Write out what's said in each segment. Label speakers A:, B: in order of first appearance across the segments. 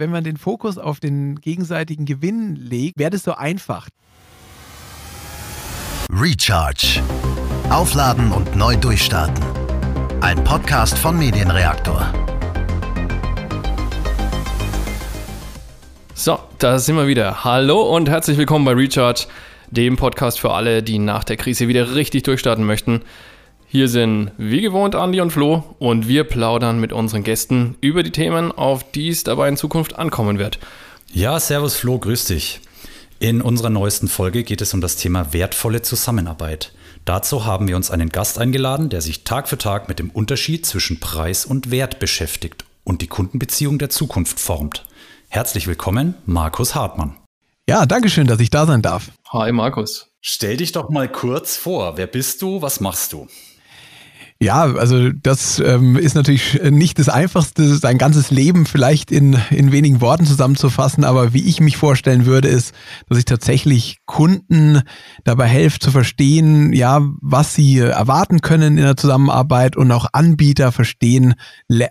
A: Wenn man den Fokus auf den gegenseitigen Gewinn legt, wäre das so einfach.
B: Recharge. Aufladen und neu durchstarten. Ein Podcast von Medienreaktor.
C: So, da sind wir wieder. Hallo und herzlich willkommen bei Recharge, dem Podcast für alle, die nach der Krise wieder richtig durchstarten möchten. Hier sind wie gewohnt Andi und Flo und wir plaudern mit unseren Gästen über die Themen, auf die es dabei in Zukunft ankommen wird.
D: Ja, Servus Flo, grüß dich. In unserer neuesten Folge geht es um das Thema wertvolle Zusammenarbeit. Dazu haben wir uns einen Gast eingeladen, der sich Tag für Tag mit dem Unterschied zwischen Preis und Wert beschäftigt und die Kundenbeziehung der Zukunft formt. Herzlich willkommen, Markus Hartmann.
A: Ja, danke schön, dass ich da sein darf.
C: Hi Markus.
D: Stell dich doch mal kurz vor. Wer bist du? Was machst du?
A: Ja, also das ähm, ist natürlich nicht das Einfachste, sein ganzes Leben vielleicht in, in wenigen Worten zusammenzufassen, aber wie ich mich vorstellen würde, ist, dass ich tatsächlich Kunden dabei helfe zu verstehen, ja, was sie erwarten können in der Zusammenarbeit und auch Anbieter verstehen,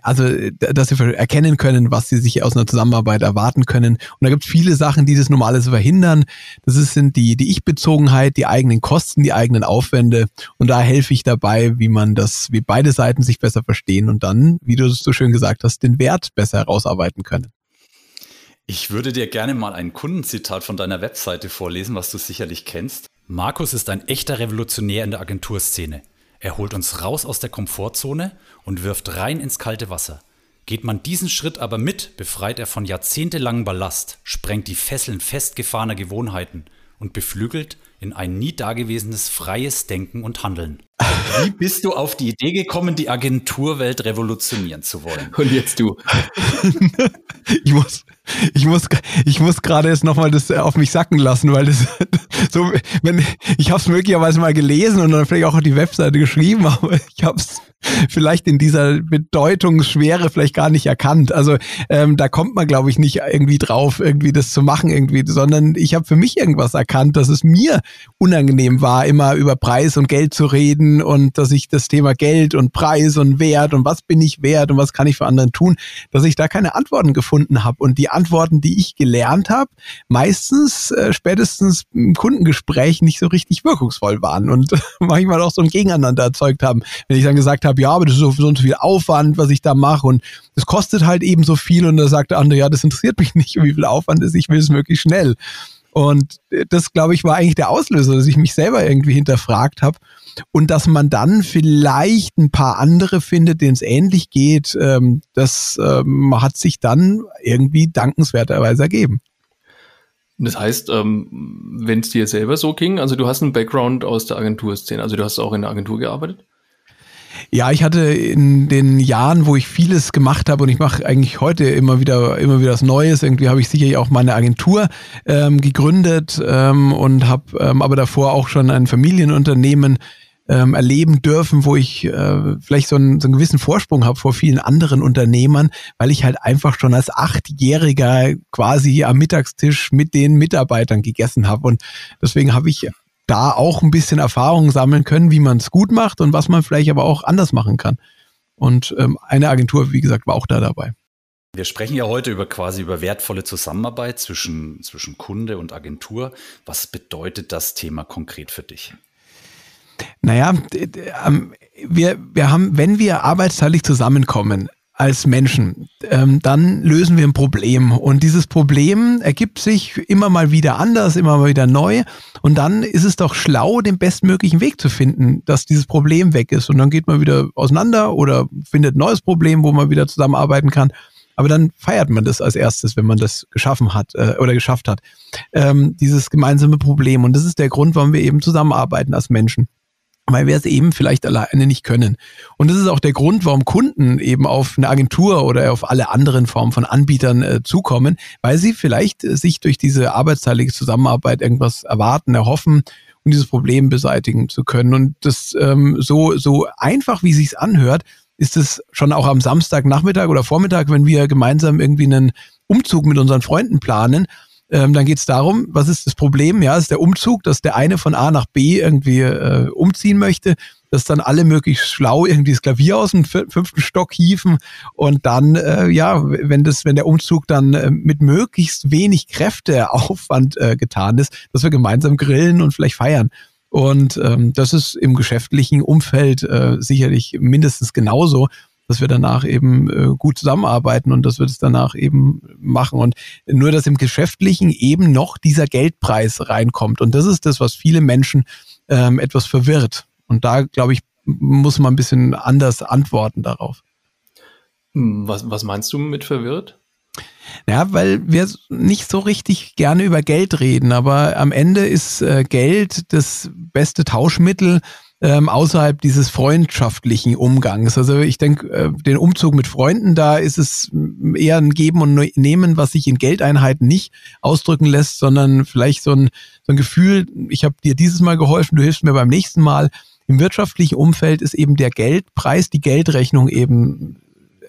A: also dass sie erkennen können, was sie sich aus einer Zusammenarbeit erwarten können. Und da gibt es viele Sachen, die das Normales verhindern. Das sind die, die Ich-Bezogenheit, die eigenen Kosten, die eigenen Aufwände. Und da helfe ich dabei, wie man das wie beide Seiten sich besser verstehen und dann, wie du es so schön gesagt hast, den Wert besser herausarbeiten können.
D: Ich würde dir gerne mal ein Kundenzitat von deiner Webseite vorlesen, was du sicherlich kennst. Markus ist ein echter Revolutionär in der Agenturszene. Er holt uns raus aus der Komfortzone und wirft rein ins kalte Wasser. Geht man diesen Schritt aber mit, befreit er von jahrzehntelangem Ballast, sprengt die Fesseln festgefahrener Gewohnheiten und beflügelt in ein nie dagewesenes freies Denken und Handeln. Wie bist du auf die Idee gekommen, die Agenturwelt revolutionieren zu wollen?
C: Und jetzt du.
A: ich muss, ich muss, ich muss gerade jetzt nochmal das auf mich sacken lassen, weil das so, wenn ich habe es möglicherweise mal gelesen und dann vielleicht auch auf die Webseite geschrieben, aber ich habe es vielleicht in dieser Bedeutungsschwere vielleicht gar nicht erkannt. Also ähm, da kommt man, glaube ich, nicht irgendwie drauf, irgendwie das zu machen, irgendwie, sondern ich habe für mich irgendwas erkannt, dass es mir unangenehm war, immer über Preis und Geld zu reden und dass ich das Thema Geld und Preis und Wert und was bin ich wert und was kann ich für anderen tun, dass ich da keine Antworten gefunden habe. Und die Antworten, die ich gelernt habe, meistens äh, spätestens im Kundengespräch nicht so richtig wirkungsvoll waren und manchmal auch so ein Gegeneinander erzeugt haben. Wenn ich dann gesagt habe, ja, aber das ist so, so viel Aufwand, was ich da mache und das kostet halt eben so viel und da sagt der andere, ja, das interessiert mich nicht, wie viel Aufwand ist, ich will es möglichst schnell. Und das, glaube ich, war eigentlich der Auslöser, dass ich mich selber irgendwie hinterfragt habe und dass man dann vielleicht ein paar andere findet, denen es ähnlich geht, ähm, das ähm, hat sich dann irgendwie dankenswerterweise ergeben.
C: Das heißt, ähm, wenn es dir selber so ging, also du hast einen Background aus der Agenturszene, also du hast auch in der Agentur gearbeitet?
A: Ja, ich hatte in den Jahren, wo ich vieles gemacht habe und ich mache eigentlich heute immer wieder immer wieder was Neues. Irgendwie habe ich sicherlich auch meine Agentur ähm, gegründet ähm, und habe ähm, aber davor auch schon ein Familienunternehmen ähm, erleben dürfen, wo ich äh, vielleicht so einen, so einen gewissen Vorsprung habe vor vielen anderen Unternehmern, weil ich halt einfach schon als Achtjähriger quasi am Mittagstisch mit den Mitarbeitern gegessen habe. Und deswegen habe ich da auch ein bisschen Erfahrung sammeln können, wie man es gut macht und was man vielleicht aber auch anders machen kann. Und ähm, eine Agentur, wie gesagt, war auch da dabei.
D: Wir sprechen ja heute über quasi über wertvolle Zusammenarbeit zwischen, zwischen Kunde und Agentur. Was bedeutet das Thema konkret für dich?
A: Naja, wir, wir haben, wenn wir arbeitsteilig zusammenkommen, als Menschen, ähm, dann lösen wir ein Problem. Und dieses Problem ergibt sich immer mal wieder anders, immer mal wieder neu. Und dann ist es doch schlau, den bestmöglichen Weg zu finden, dass dieses Problem weg ist. Und dann geht man wieder auseinander oder findet ein neues Problem, wo man wieder zusammenarbeiten kann. Aber dann feiert man das als erstes, wenn man das geschaffen hat äh, oder geschafft hat. Ähm, dieses gemeinsame Problem. Und das ist der Grund, warum wir eben zusammenarbeiten als Menschen weil wir es eben vielleicht alleine nicht können. Und das ist auch der Grund, warum Kunden eben auf eine Agentur oder auf alle anderen Formen von Anbietern äh, zukommen, weil sie vielleicht äh, sich durch diese arbeitsteilige Zusammenarbeit irgendwas erwarten, erhoffen um dieses Problem beseitigen zu können. Und das ähm, so, so einfach, wie sich's anhört, ist es schon auch am Samstagnachmittag oder Vormittag, wenn wir gemeinsam irgendwie einen Umzug mit unseren Freunden planen, ähm, dann geht es darum, was ist das Problem? Ja, ist der Umzug, dass der eine von A nach B irgendwie äh, umziehen möchte. dass dann alle möglichst schlau irgendwie das Klavier aus dem fünften Stock hieven und dann, äh, ja, wenn das, wenn der Umzug dann äh, mit möglichst wenig Kräfteaufwand äh, getan ist, dass wir gemeinsam grillen und vielleicht feiern. Und ähm, das ist im geschäftlichen Umfeld äh, sicherlich mindestens genauso, dass wir danach eben äh, gut zusammenarbeiten und dass wir das danach eben machen. Und nur, dass im Geschäftlichen eben noch dieser Geldpreis reinkommt. Und das ist das, was viele Menschen ähm, etwas verwirrt. Und da, glaube ich, muss man ein bisschen anders antworten darauf.
C: Hm, was, was meinst du mit verwirrt?
A: Ja, weil wir nicht so richtig gerne über Geld reden, aber am Ende ist äh, Geld das beste Tauschmittel ähm, außerhalb dieses freundschaftlichen Umgangs. Also ich denke, äh, den Umzug mit Freunden, da ist es eher ein Geben und Nehmen, was sich in Geldeinheiten nicht ausdrücken lässt, sondern vielleicht so ein, so ein Gefühl, ich habe dir dieses Mal geholfen, du hilfst mir beim nächsten Mal. Im wirtschaftlichen Umfeld ist eben der Geldpreis, die Geldrechnung eben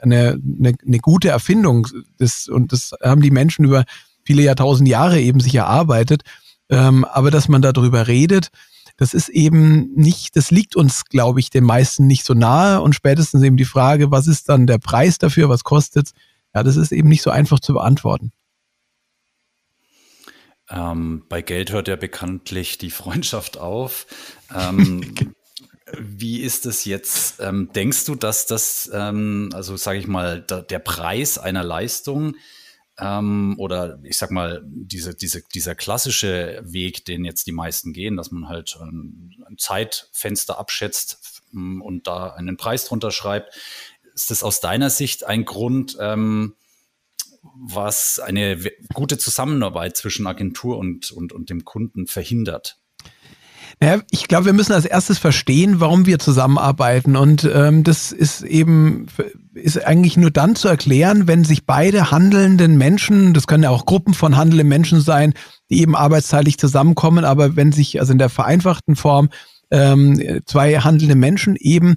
A: eine, eine, eine gute Erfindung. Das, und das haben die Menschen über viele Jahrtausend Jahre eben sich erarbeitet. Ähm, aber dass man darüber redet, das ist eben nicht, das liegt uns, glaube ich, den meisten nicht so nahe. Und spätestens eben die Frage, was ist dann der Preis dafür, was kostet Ja, das ist eben nicht so einfach zu beantworten.
D: Ähm, bei Geld hört ja bekanntlich die Freundschaft auf. Ähm, Wie ist es jetzt? Ähm, denkst du, dass das, ähm, also sage ich mal, da, der Preis einer Leistung ähm, oder ich sag mal, diese, diese, dieser klassische Weg, den jetzt die meisten gehen, dass man halt ein, ein Zeitfenster abschätzt ähm, und da einen Preis drunter schreibt, ist das aus deiner Sicht ein Grund, ähm, was eine gute Zusammenarbeit zwischen Agentur und, und, und dem Kunden verhindert?
A: Naja, ich glaube, wir müssen als erstes verstehen, warum wir zusammenarbeiten. Und ähm, das ist eben ist eigentlich nur dann zu erklären, wenn sich beide handelnden Menschen, das können ja auch Gruppen von handelnden Menschen sein, die eben arbeitsteilig zusammenkommen, aber wenn sich also in der vereinfachten Form ähm, zwei handelnde Menschen eben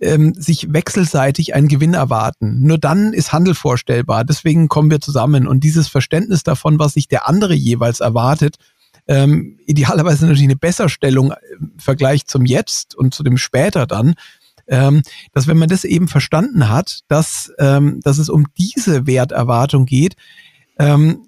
A: ähm, sich wechselseitig einen Gewinn erwarten. Nur dann ist Handel vorstellbar. Deswegen kommen wir zusammen. Und dieses Verständnis davon, was sich der andere jeweils erwartet, ähm, idealerweise natürlich eine Besserstellung im Vergleich zum Jetzt und zu dem später dann, ähm, dass wenn man das eben verstanden hat, dass, ähm, dass es um diese Werterwartung geht, ähm,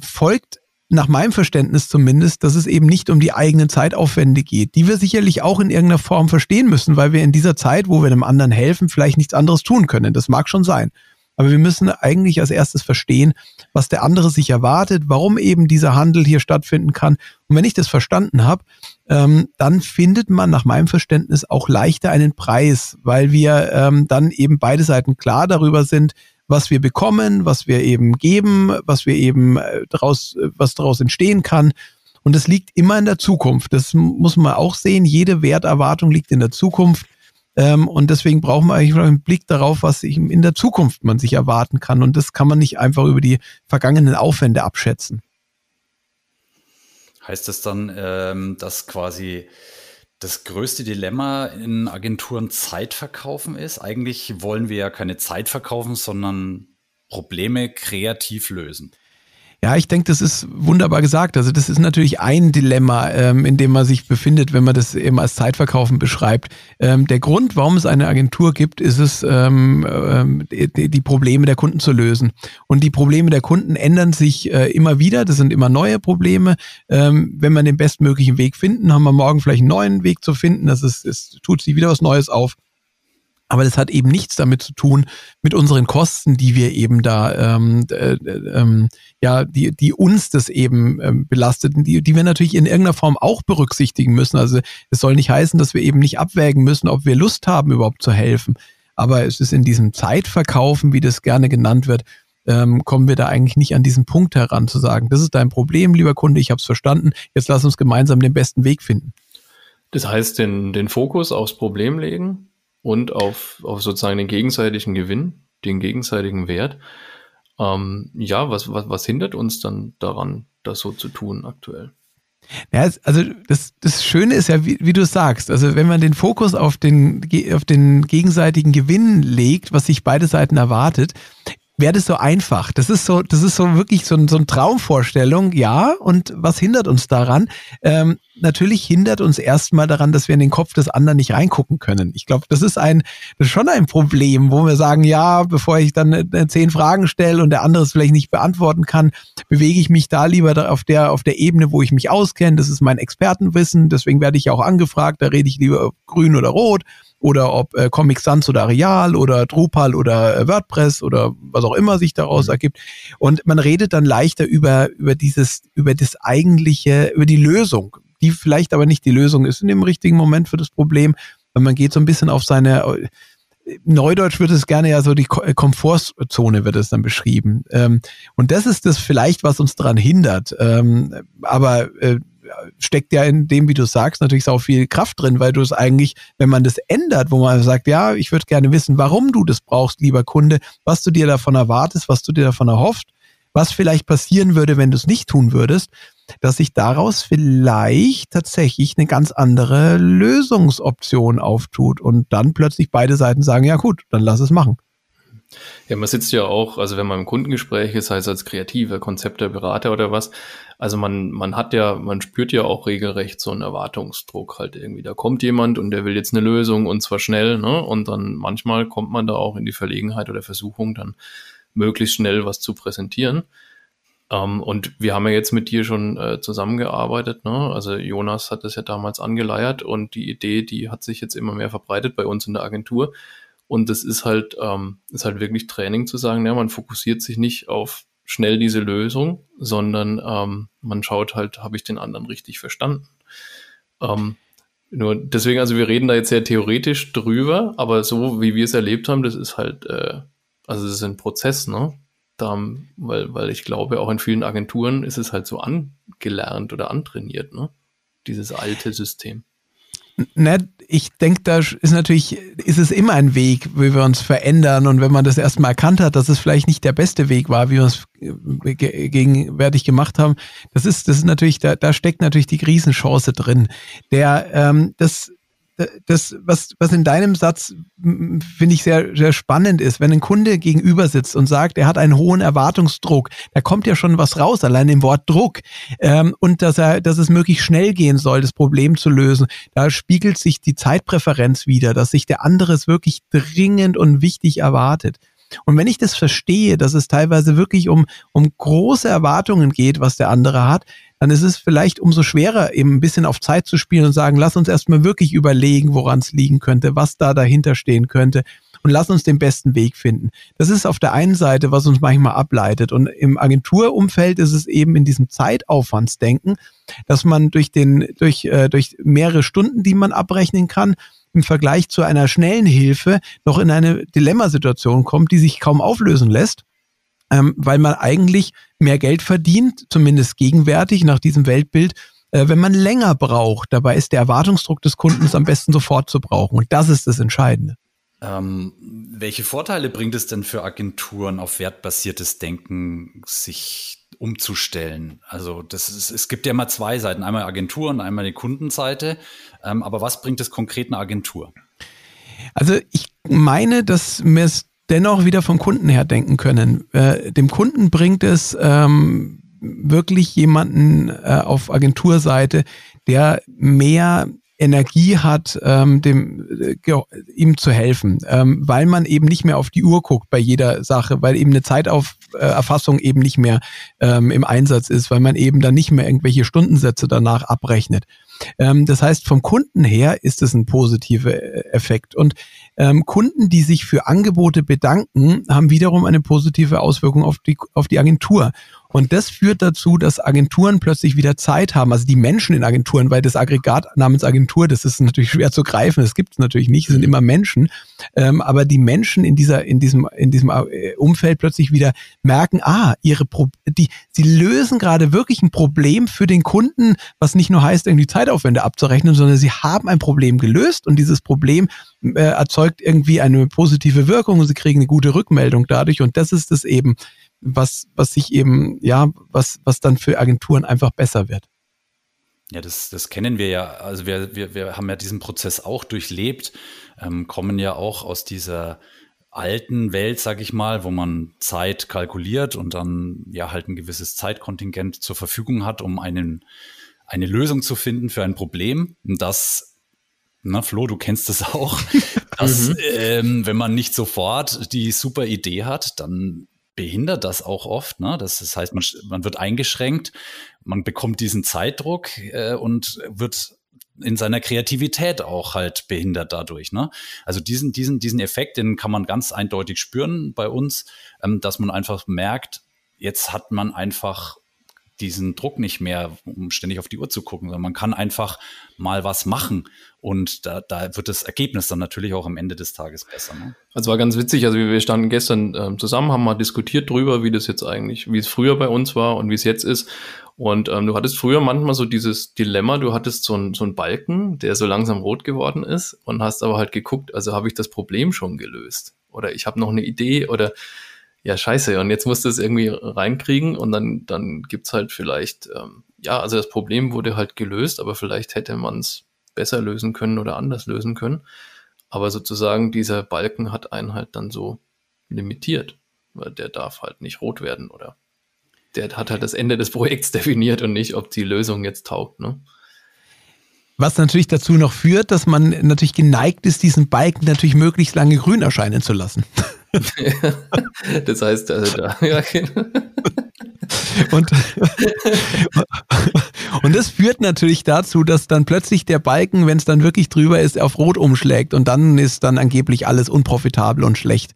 A: folgt nach meinem Verständnis zumindest, dass es eben nicht um die eigenen Zeitaufwände geht, die wir sicherlich auch in irgendeiner Form verstehen müssen, weil wir in dieser Zeit, wo wir einem anderen helfen, vielleicht nichts anderes tun können. Das mag schon sein. Aber wir müssen eigentlich als erstes verstehen, was der andere sich erwartet, warum eben dieser Handel hier stattfinden kann. Und wenn ich das verstanden habe, ähm, dann findet man nach meinem Verständnis auch leichter einen Preis, weil wir ähm, dann eben beide Seiten klar darüber sind, was wir bekommen, was wir eben geben, was wir eben äh, daraus, was daraus entstehen kann. Und es liegt immer in der Zukunft. Das muss man auch sehen. Jede Werterwartung liegt in der Zukunft. Ähm, und deswegen brauchen wir eigentlich einen Blick darauf, was sich in der Zukunft man sich erwarten kann. Und das kann man nicht einfach über die vergangenen Aufwände abschätzen.
D: Heißt das dann, ähm, dass quasi das größte Dilemma in Agenturen Zeit verkaufen ist? Eigentlich wollen wir ja keine Zeit verkaufen, sondern Probleme kreativ lösen.
A: Ja, ich denke, das ist wunderbar gesagt. Also das ist natürlich ein Dilemma, ähm, in dem man sich befindet, wenn man das eben als Zeitverkaufen beschreibt. Ähm, der Grund, warum es eine Agentur gibt, ist es, ähm, ähm die, die, Probleme der Kunden zu lösen. Und die Probleme der Kunden ändern sich äh, immer wieder. Das sind immer neue Probleme. Ähm, wenn wir den bestmöglichen Weg finden, haben wir morgen vielleicht einen neuen Weg zu finden. Das ist, es tut sich wieder was Neues auf. Aber das hat eben nichts damit zu tun mit unseren Kosten, die wir eben da, ähm, äh, ähm, ja, die, die uns das eben ähm, belastet, die, die wir natürlich in irgendeiner Form auch berücksichtigen müssen. Also es soll nicht heißen, dass wir eben nicht abwägen müssen, ob wir Lust haben, überhaupt zu helfen. Aber es ist in diesem Zeitverkaufen, wie das gerne genannt wird, ähm, kommen wir da eigentlich nicht an diesen Punkt heran zu sagen, das ist dein Problem, lieber Kunde, ich habe es verstanden, jetzt lass uns gemeinsam den besten Weg finden.
C: Das heißt, den, den Fokus aufs Problem legen, und auf, auf sozusagen den gegenseitigen Gewinn, den gegenseitigen Wert. Ähm, ja, was, was, was hindert uns dann daran, das so zu tun aktuell?
A: Ja, also das, das Schöne ist ja, wie, wie du sagst, also wenn man den Fokus auf den, auf den gegenseitigen Gewinn legt, was sich beide Seiten erwartet, wäre das so einfach. Das ist so, das ist so wirklich so, so eine Traumvorstellung, ja. Und was hindert uns daran? Ähm, natürlich hindert uns erstmal daran, dass wir in den Kopf des anderen nicht reingucken können. Ich glaube, das ist ein, das ist schon ein Problem, wo wir sagen, ja, bevor ich dann äh, zehn Fragen stelle und der andere es vielleicht nicht beantworten kann, bewege ich mich da lieber auf der, auf der Ebene, wo ich mich auskenne. Das ist mein Expertenwissen. Deswegen werde ich auch angefragt. Da rede ich lieber grün oder rot oder ob äh, Comic Sans oder Real oder Drupal oder äh, WordPress oder was auch immer sich daraus mhm. ergibt. Und man redet dann leichter über, über dieses, über das eigentliche, über die Lösung, die vielleicht aber nicht die Lösung ist in dem richtigen Moment für das Problem, weil man geht so ein bisschen auf seine, äh, Neudeutsch wird es gerne ja so die äh, Komfortzone wird es dann beschrieben. Ähm, und das ist das vielleicht, was uns daran hindert. Ähm, aber äh, steckt ja in dem, wie du sagst, natürlich auch viel Kraft drin, weil du es eigentlich, wenn man das ändert, wo man sagt, ja, ich würde gerne wissen, warum du das brauchst, lieber Kunde, was du dir davon erwartest, was du dir davon erhoffst, was vielleicht passieren würde, wenn du es nicht tun würdest, dass sich daraus vielleicht tatsächlich eine ganz andere Lösungsoption auftut und dann plötzlich beide Seiten sagen, ja gut, dann lass es machen.
C: Ja, man sitzt ja auch, also wenn man im Kundengespräch ist, sei es als kreativer Konzepter, Berater oder was, also man, man hat ja, man spürt ja auch regelrecht so einen Erwartungsdruck halt irgendwie. Da kommt jemand und der will jetzt eine Lösung und zwar schnell, ne? Und dann manchmal kommt man da auch in die Verlegenheit oder Versuchung, dann möglichst schnell was zu präsentieren. Um, ähm, und wir haben ja jetzt mit dir schon äh, zusammengearbeitet. Ne? Also Jonas hat das ja damals angeleiert und die Idee, die hat sich jetzt immer mehr verbreitet bei uns in der Agentur. Und das ist halt, ähm, ist halt wirklich Training zu sagen, ja, man fokussiert sich nicht auf schnell diese Lösung, sondern ähm, man schaut halt, habe ich den anderen richtig verstanden. Ähm, nur deswegen, also wir reden da jetzt sehr theoretisch drüber, aber so wie wir es erlebt haben, das ist halt, äh, also es ist ein Prozess, ne? Da, weil, weil ich glaube, auch in vielen Agenturen ist es halt so angelernt oder antrainiert, ne? Dieses alte System.
A: Ne, ich denke, da ist natürlich, ist es immer ein Weg, wie wir uns verändern. Und wenn man das erstmal erkannt hat, dass es vielleicht nicht der beste Weg war, wie wir es gegenwärtig gemacht haben, das ist, das ist natürlich, da, da steckt natürlich die Riesenchance drin. Der, ähm, das, das, was, was in deinem Satz finde ich sehr, sehr spannend ist, wenn ein Kunde gegenüber sitzt und sagt, er hat einen hohen Erwartungsdruck, da kommt ja schon was raus, allein im Wort Druck, ähm, und dass er, dass es möglichst schnell gehen soll, das Problem zu lösen. Da spiegelt sich die Zeitpräferenz wieder, dass sich der andere es wirklich dringend und wichtig erwartet. Und wenn ich das verstehe, dass es teilweise wirklich um, um große Erwartungen geht, was der andere hat, dann ist es vielleicht umso schwerer, eben ein bisschen auf Zeit zu spielen und sagen, lass uns erstmal wirklich überlegen, woran es liegen könnte, was da dahinter stehen könnte und lass uns den besten Weg finden. Das ist auf der einen Seite, was uns manchmal ableitet. Und im Agenturumfeld ist es eben in diesem Zeitaufwandsdenken, dass man durch den, durch, äh, durch mehrere Stunden, die man abrechnen kann, im Vergleich zu einer schnellen Hilfe noch in eine Dilemmasituation kommt, die sich kaum auflösen lässt, ähm, weil man eigentlich mehr Geld verdient, zumindest gegenwärtig nach diesem Weltbild, äh, wenn man länger braucht. Dabei ist der Erwartungsdruck des Kundens am besten sofort zu brauchen. Und das ist das Entscheidende.
D: Ähm, welche Vorteile bringt es denn für Agenturen auf wertbasiertes Denken, sich umzustellen? Also das ist, es gibt ja immer zwei Seiten, einmal Agentur und einmal die Kundenseite. Ähm, aber was bringt es konkret einer Agentur?
A: Also ich meine, dass wir es dennoch wieder vom Kunden her denken können. Äh, dem Kunden bringt es ähm, wirklich jemanden äh, auf Agenturseite, der mehr Energie hat, ähm, dem, äh, ihm zu helfen, ähm, weil man eben nicht mehr auf die Uhr guckt bei jeder Sache, weil eben eine Zeiterfassung eben nicht mehr ähm, im Einsatz ist, weil man eben dann nicht mehr irgendwelche Stundensätze danach abrechnet. Ähm, das heißt, vom Kunden her ist es ein positiver äh, Effekt. Und ähm, Kunden, die sich für Angebote bedanken, haben wiederum eine positive Auswirkung auf die, auf die Agentur. Und das führt dazu, dass Agenturen plötzlich wieder Zeit haben, also die Menschen in Agenturen, weil das Aggregat namens Agentur, das ist natürlich schwer zu greifen, das gibt es natürlich nicht, es sind immer Menschen, ähm, aber die Menschen in dieser, in diesem, in diesem äh, Umfeld plötzlich wieder merken, ah, ihre Pro die, sie lösen gerade wirklich ein Problem für den Kunden, was nicht nur heißt, irgendwie Zeitaufwände abzurechnen, sondern sie haben ein Problem gelöst und dieses Problem äh, erzeugt irgendwie eine positive Wirkung und sie kriegen eine gute Rückmeldung dadurch und das ist es eben, was, was sich eben, ja, was, was dann für Agenturen einfach besser wird.
D: Ja, das, das kennen wir ja. Also wir, wir, wir haben ja diesen Prozess auch durchlebt, ähm, kommen ja auch aus dieser alten Welt, sag ich mal, wo man Zeit kalkuliert und dann ja halt ein gewisses Zeitkontingent zur Verfügung hat, um einen eine Lösung zu finden für ein Problem, das na, Flo, du kennst das auch, dass mhm. ähm, wenn man nicht sofort die super Idee hat, dann behindert das auch oft. Ne? Das, heißt, man, man wird eingeschränkt, man bekommt diesen Zeitdruck äh, und wird in seiner Kreativität auch halt behindert dadurch. Ne? Also diesen, diesen, diesen Effekt, den kann man ganz eindeutig spüren bei uns, ähm, dass man einfach merkt, jetzt hat man einfach diesen Druck nicht mehr, um ständig auf die Uhr zu gucken, sondern man kann einfach mal was machen und da, da wird das Ergebnis dann natürlich auch am Ende des Tages besser. Ne?
C: Also war ganz witzig, also wir standen gestern ähm, zusammen, haben mal diskutiert drüber, wie das jetzt eigentlich, wie es früher bei uns war und wie es jetzt ist und ähm, du hattest früher manchmal so dieses Dilemma, du hattest so einen so einen Balken, der so langsam rot geworden ist und hast aber halt geguckt, also habe ich das Problem schon gelöst oder ich habe noch eine Idee oder ja, scheiße, und jetzt musst du es irgendwie reinkriegen und dann, dann gibt's halt vielleicht, ähm, ja, also das Problem wurde halt gelöst, aber vielleicht hätte man es besser lösen können oder anders lösen können. Aber sozusagen dieser Balken hat einen halt dann so limitiert, weil der darf halt nicht rot werden oder der hat halt das Ende des Projekts definiert und nicht, ob die Lösung jetzt taugt, ne?
A: Was natürlich dazu noch führt, dass man natürlich geneigt ist, diesen Balken natürlich möglichst lange grün erscheinen zu lassen.
C: das heißt, also da, ja, genau.
A: und, und das führt natürlich dazu, dass dann plötzlich der Balken, wenn es dann wirklich drüber ist, auf Rot umschlägt und dann ist dann angeblich alles unprofitabel und schlecht.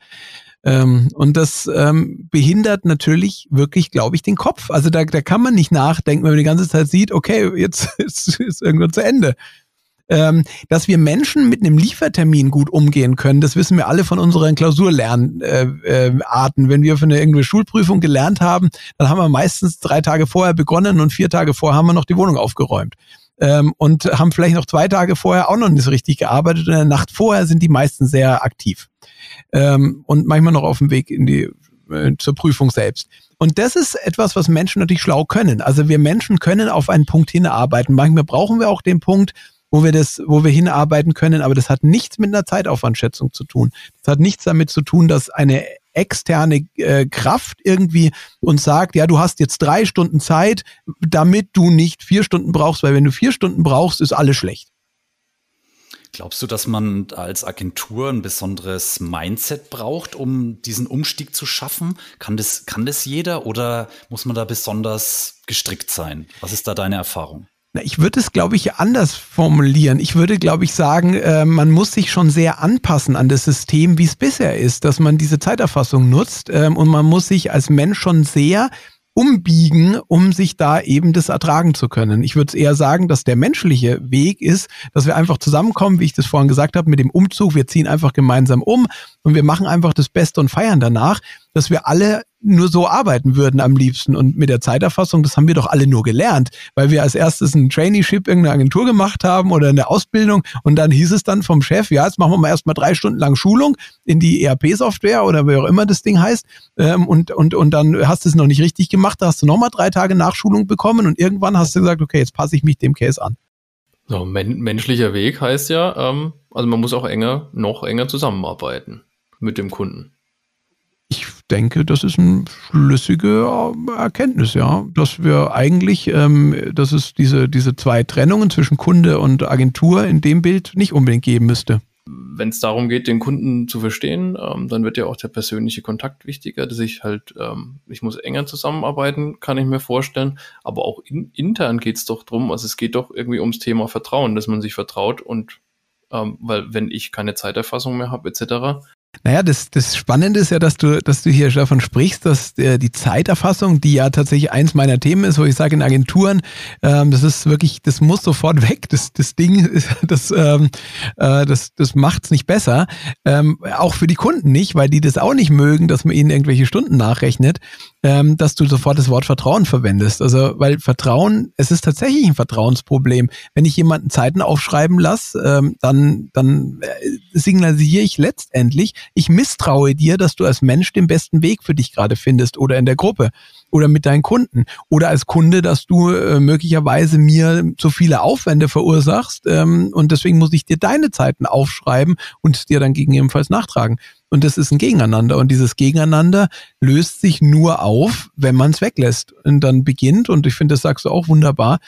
A: Ähm, und das ähm, behindert natürlich wirklich, glaube ich, den Kopf. Also da, da kann man nicht nachdenken, wenn man die ganze Zeit sieht, okay, jetzt ist, ist irgendwann zu Ende. Ähm, dass wir Menschen mit einem Liefertermin gut umgehen können, das wissen wir alle von unseren Klausurlernarten. Äh, äh, Wenn wir für eine irgendeine Schulprüfung gelernt haben, dann haben wir meistens drei Tage vorher begonnen und vier Tage vorher haben wir noch die Wohnung aufgeräumt. Ähm, und haben vielleicht noch zwei Tage vorher auch noch nicht so richtig gearbeitet. Und in der Nacht vorher sind die meisten sehr aktiv. Ähm, und manchmal noch auf dem Weg in die äh, zur Prüfung selbst. Und das ist etwas, was Menschen natürlich schlau können. Also wir Menschen können auf einen Punkt hinarbeiten. Manchmal brauchen wir auch den Punkt, wo wir das, wo wir hinarbeiten können, aber das hat nichts mit einer Zeitaufwandschätzung zu tun. Das hat nichts damit zu tun, dass eine externe äh, Kraft irgendwie uns sagt, ja, du hast jetzt drei Stunden Zeit, damit du nicht vier Stunden brauchst, weil wenn du vier Stunden brauchst, ist alles schlecht.
D: Glaubst du, dass man als Agentur ein besonderes Mindset braucht, um diesen Umstieg zu schaffen? Kann das, kann das jeder oder muss man da besonders gestrickt sein? Was ist da deine Erfahrung?
A: Na, ich würde es, glaube ich, anders formulieren. Ich würde, glaube ich, sagen, äh, man muss sich schon sehr anpassen an das System, wie es bisher ist, dass man diese Zeiterfassung nutzt ähm, und man muss sich als Mensch schon sehr umbiegen, um sich da eben das ertragen zu können. Ich würde eher sagen, dass der menschliche Weg ist, dass wir einfach zusammenkommen, wie ich das vorhin gesagt habe, mit dem Umzug. Wir ziehen einfach gemeinsam um und wir machen einfach das Beste und feiern danach, dass wir alle nur so arbeiten würden am liebsten. Und mit der Zeiterfassung, das haben wir doch alle nur gelernt, weil wir als erstes ein Traineeship irgendeine Agentur gemacht haben oder eine Ausbildung und dann hieß es dann vom Chef, ja, jetzt machen wir mal erstmal drei Stunden lang Schulung in die ERP-Software oder wie auch immer das Ding heißt. Ähm, und, und, und dann hast du es noch nicht richtig gemacht, da hast du nochmal drei Tage Nachschulung bekommen und irgendwann hast du gesagt, okay, jetzt passe ich mich dem Case an.
C: So, men menschlicher Weg heißt ja, ähm, also man muss auch enger, noch enger zusammenarbeiten mit dem Kunden
A: denke, das ist eine schlüssige äh, Erkenntnis, ja, dass wir eigentlich, ähm, dass es diese, diese zwei Trennungen zwischen Kunde und Agentur in dem Bild nicht unbedingt geben müsste.
C: Wenn es darum geht, den Kunden zu verstehen, ähm, dann wird ja auch der persönliche Kontakt wichtiger, dass ich halt, ähm, ich muss enger zusammenarbeiten, kann ich mir vorstellen, aber auch in, intern geht es doch drum, also es geht doch irgendwie ums Thema Vertrauen, dass man sich vertraut und ähm, weil wenn ich keine Zeiterfassung mehr habe etc.,
A: naja, das, das Spannende ist ja, dass du, dass du hier davon sprichst, dass der, die Zeiterfassung, die ja tatsächlich eins meiner Themen ist, wo ich sage in Agenturen, ähm, das ist wirklich, das muss sofort weg. Das, das Ding, das, ähm, äh, das, das macht's nicht besser. Ähm, auch für die Kunden nicht, weil die das auch nicht mögen, dass man ihnen irgendwelche Stunden nachrechnet, ähm, dass du sofort das Wort Vertrauen verwendest. Also, weil Vertrauen, es ist tatsächlich ein Vertrauensproblem. Wenn ich jemanden Zeiten aufschreiben lasse, ähm, dann, dann äh, signalisiere ich letztendlich, ich misstraue dir, dass du als Mensch den besten Weg für dich gerade findest oder in der Gruppe oder mit deinen Kunden oder als Kunde, dass du äh, möglicherweise mir zu viele Aufwände verursachst ähm, und deswegen muss ich dir deine Zeiten aufschreiben und dir dann gegebenenfalls nachtragen. Und das ist ein Gegeneinander. Und dieses Gegeneinander löst sich nur auf, wenn man es weglässt. Und dann beginnt, und ich finde, das sagst du auch wunderbar,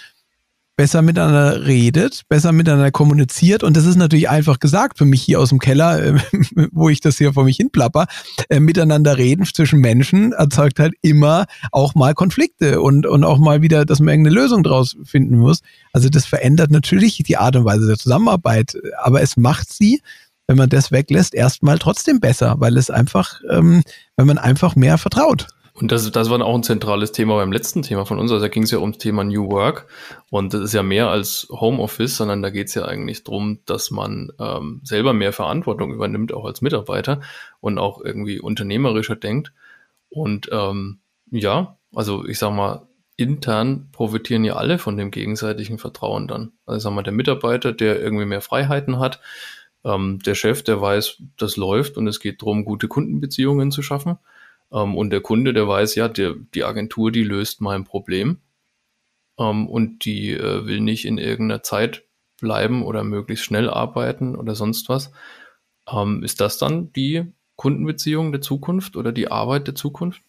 A: besser miteinander redet, besser miteinander kommuniziert. Und das ist natürlich einfach gesagt für mich hier aus dem Keller, äh, wo ich das hier vor mich hin plapper. Äh, miteinander reden zwischen Menschen erzeugt halt immer auch mal Konflikte und, und auch mal wieder, dass man irgendeine Lösung draus finden muss. Also das verändert natürlich die Art und Weise der Zusammenarbeit, aber es macht sie, wenn man das weglässt, erstmal trotzdem besser, weil es einfach, ähm, wenn man einfach mehr vertraut.
C: Und das, das war auch ein zentrales Thema beim letzten Thema von uns. Also da ging es ja ums Thema New Work. Und das ist ja mehr als Homeoffice, sondern da geht es ja eigentlich darum, dass man ähm, selber mehr Verantwortung übernimmt, auch als Mitarbeiter und auch irgendwie unternehmerischer denkt. Und ähm, ja, also ich sag mal, intern profitieren ja alle von dem gegenseitigen Vertrauen dann. Also sag mal, der Mitarbeiter, der irgendwie mehr Freiheiten hat, ähm, der Chef, der weiß, das läuft und es geht darum, gute Kundenbeziehungen zu schaffen. Ähm, und der Kunde, der weiß, ja, der, die Agentur, die löst mein Problem. Ähm, und die äh, will nicht in irgendeiner Zeit bleiben oder möglichst schnell arbeiten oder sonst was. Ähm, ist das dann die Kundenbeziehung der Zukunft oder die Arbeit der Zukunft?